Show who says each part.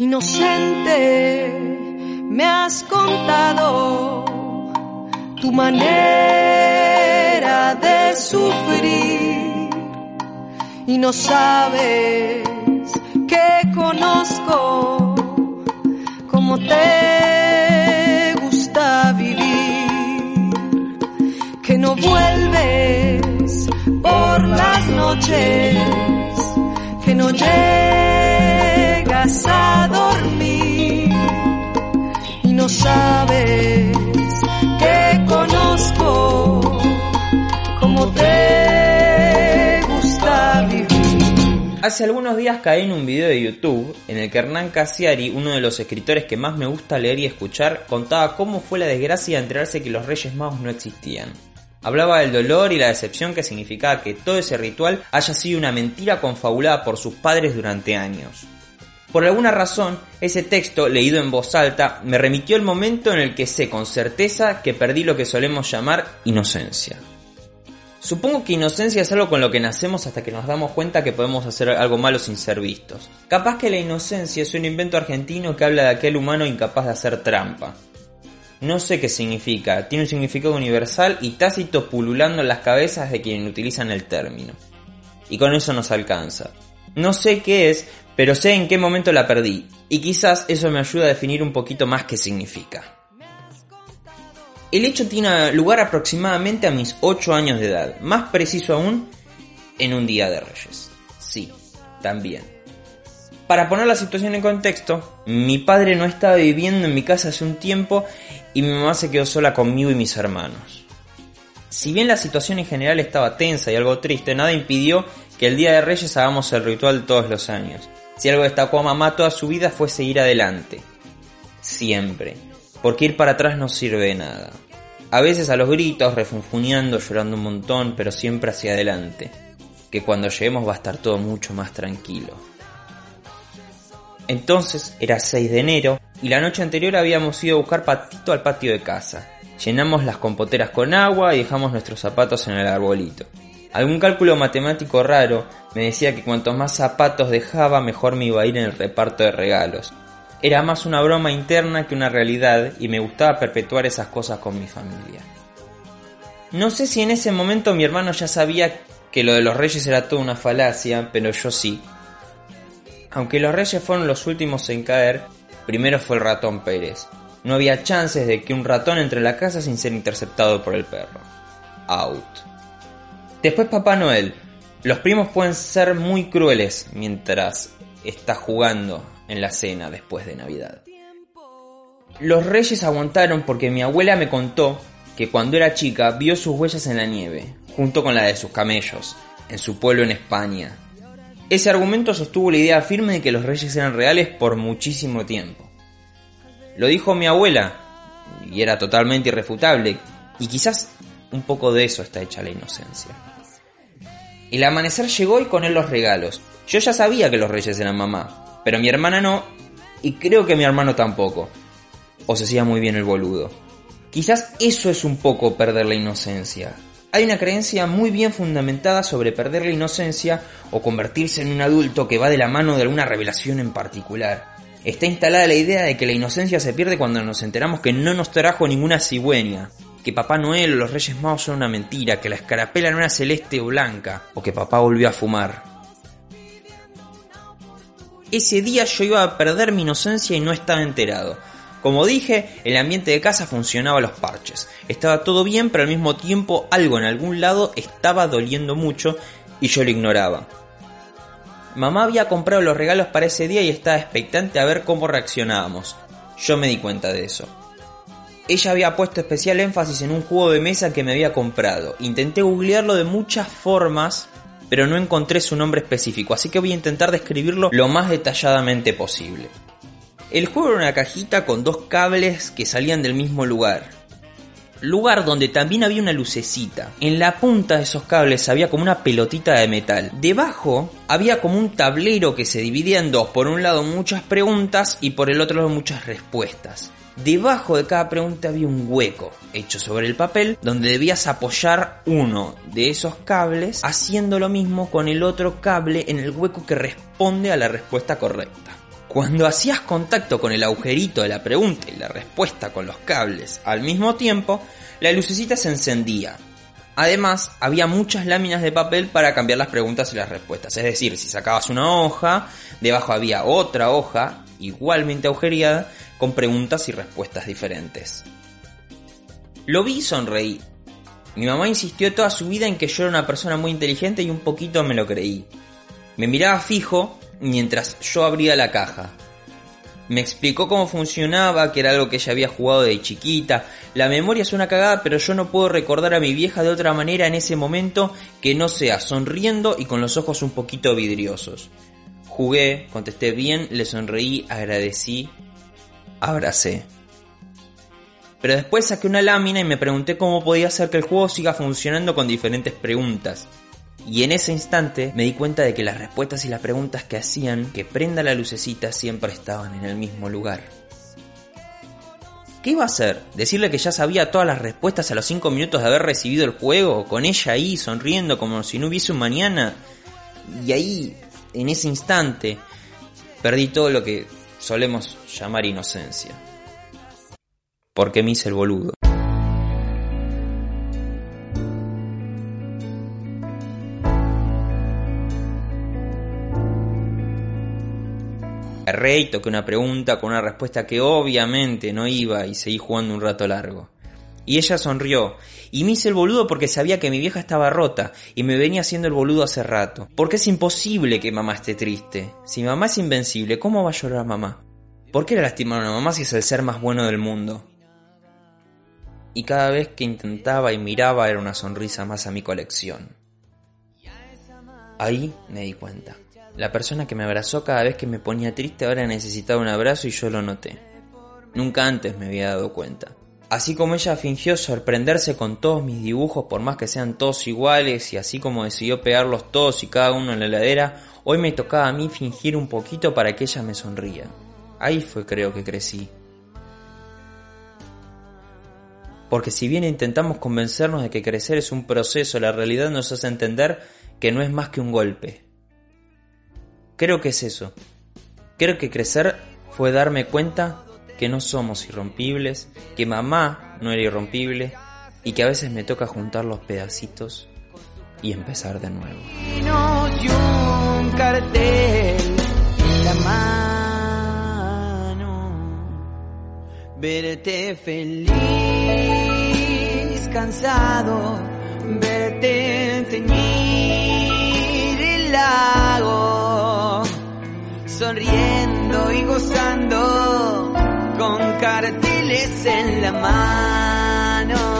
Speaker 1: Inocente, me has contado tu manera de sufrir y no sabes que conozco cómo te gusta vivir, que no vuelves por las noches, que no llegas a dormir y no sabes que conozco cómo te gusta vivir.
Speaker 2: Hace algunos días caí en un video de YouTube en el que Hernán Casiari, uno de los escritores que más me gusta leer y escuchar, contaba cómo fue la desgracia de enterarse que los Reyes Magos no existían. Hablaba del dolor y la decepción que significaba que todo ese ritual haya sido una mentira confabulada por sus padres durante años. Por alguna razón, ese texto, leído en voz alta, me remitió el momento en el que sé con certeza que perdí lo que solemos llamar inocencia. Supongo que inocencia es algo con lo que nacemos hasta que nos damos cuenta que podemos hacer algo malo sin ser vistos. Capaz que la inocencia es un invento argentino que habla de aquel humano incapaz de hacer trampa. No sé qué significa, tiene un significado universal y tácito pululando en las cabezas de quienes utilizan el término. Y con eso nos alcanza. No sé qué es, pero sé en qué momento la perdí, y quizás eso me ayuda a definir un poquito más qué significa. El hecho tiene lugar aproximadamente a mis 8 años de edad, más preciso aún, en un día de Reyes. Sí, también. Para poner la situación en contexto, mi padre no estaba viviendo en mi casa hace un tiempo y mi mamá se quedó sola conmigo y mis hermanos. Si bien la situación en general estaba tensa y algo triste, nada impidió que el Día de Reyes hagamos el ritual todos los años. Si algo destacó a mamá toda su vida fue seguir adelante. Siempre. Porque ir para atrás no sirve de nada. A veces a los gritos, refunfuñando, llorando un montón, pero siempre hacia adelante. Que cuando lleguemos va a estar todo mucho más tranquilo. Entonces era 6 de enero y la noche anterior habíamos ido a buscar patito al patio de casa. Llenamos las compoteras con agua y dejamos nuestros zapatos en el arbolito. Algún cálculo matemático raro me decía que cuantos más zapatos dejaba mejor me iba a ir en el reparto de regalos. Era más una broma interna que una realidad y me gustaba perpetuar esas cosas con mi familia. No sé si en ese momento mi hermano ya sabía que lo de los reyes era toda una falacia, pero yo sí. Aunque los reyes fueron los últimos en caer, primero fue el ratón Pérez. No había chances de que un ratón entre en la casa sin ser interceptado por el perro. Out. Después Papá Noel. Los primos pueden ser muy crueles mientras está jugando en la cena después de Navidad. Los reyes aguantaron porque mi abuela me contó que cuando era chica vio sus huellas en la nieve, junto con la de sus camellos, en su pueblo en España. Ese argumento sostuvo la idea firme de que los reyes eran reales por muchísimo tiempo. Lo dijo mi abuela, y era totalmente irrefutable, y quizás un poco de eso está hecha la inocencia. El amanecer llegó y con él los regalos. Yo ya sabía que los reyes eran mamá, pero mi hermana no, y creo que mi hermano tampoco. O se hacía muy bien el boludo. Quizás eso es un poco perder la inocencia. Hay una creencia muy bien fundamentada sobre perder la inocencia o convertirse en un adulto que va de la mano de alguna revelación en particular. Está instalada la idea de que la inocencia se pierde cuando nos enteramos que no nos trajo ninguna cigüeña, que Papá Noel o los Reyes Magos son una mentira, que la escarapela no era celeste o blanca, o que papá volvió a fumar. Ese día yo iba a perder mi inocencia y no estaba enterado. Como dije, el ambiente de casa funcionaba a los parches. Estaba todo bien, pero al mismo tiempo algo en algún lado estaba doliendo mucho y yo lo ignoraba. Mamá había comprado los regalos para ese día y estaba expectante a ver cómo reaccionábamos. Yo me di cuenta de eso. Ella había puesto especial énfasis en un juego de mesa que me había comprado. Intenté googlearlo de muchas formas, pero no encontré su nombre específico, así que voy a intentar describirlo lo más detalladamente posible. El juego era una cajita con dos cables que salían del mismo lugar. Lugar donde también había una lucecita. En la punta de esos cables había como una pelotita de metal. Debajo había como un tablero que se dividía en dos. Por un lado muchas preguntas y por el otro muchas respuestas. Debajo de cada pregunta había un hueco hecho sobre el papel donde debías apoyar uno de esos cables haciendo lo mismo con el otro cable en el hueco que responde a la respuesta correcta. Cuando hacías contacto con el agujerito de la pregunta y la respuesta con los cables al mismo tiempo, la lucecita se encendía. Además, había muchas láminas de papel para cambiar las preguntas y las respuestas. Es decir, si sacabas una hoja, debajo había otra hoja, igualmente agujereada, con preguntas y respuestas diferentes. Lo vi y sonreí. Mi mamá insistió toda su vida en que yo era una persona muy inteligente y un poquito me lo creí. Me miraba fijo mientras yo abría la caja. Me explicó cómo funcionaba, que era algo que ella había jugado de chiquita. La memoria es una cagada, pero yo no puedo recordar a mi vieja de otra manera en ese momento que no sea sonriendo y con los ojos un poquito vidriosos. Jugué, contesté bien, le sonreí, agradecí, abracé. Pero después saqué una lámina y me pregunté cómo podía hacer que el juego siga funcionando con diferentes preguntas. Y en ese instante me di cuenta de que las respuestas y las preguntas que hacían que prenda la lucecita siempre estaban en el mismo lugar. ¿Qué iba a hacer? ¿Decirle que ya sabía todas las respuestas a los 5 minutos de haber recibido el juego? ¿Con ella ahí sonriendo como si no hubiese un mañana? Y ahí, en ese instante, perdí todo lo que solemos llamar inocencia. Porque me hice el boludo. Erré y toqué una pregunta con una respuesta que obviamente no iba y seguí jugando un rato largo. Y ella sonrió, y me hice el boludo porque sabía que mi vieja estaba rota, y me venía haciendo el boludo hace rato. Porque es imposible que mamá esté triste. Si mamá es invencible, ¿cómo va a llorar mamá? ¿Por qué le lastimaron a mamá si es el ser más bueno del mundo? Y cada vez que intentaba y miraba era una sonrisa más a mi colección. Ahí me di cuenta. La persona que me abrazó cada vez que me ponía triste ahora necesitaba un abrazo y yo lo noté. Nunca antes me había dado cuenta. Así como ella fingió sorprenderse con todos mis dibujos por más que sean todos iguales y así como decidió pegarlos todos y cada uno en la heladera, hoy me tocaba a mí fingir un poquito para que ella me sonría. Ahí fue creo que crecí. Porque si bien intentamos convencernos de que crecer es un proceso, la realidad nos hace entender que no es más que un golpe, Creo que es eso. Creo que crecer fue darme cuenta que no somos irrompibles, que mamá no era irrompible y que a veces me toca juntar los pedacitos y empezar de nuevo.
Speaker 1: verte feliz, cansado, verte teñir el lago sonriendo y gozando carteles en la mano.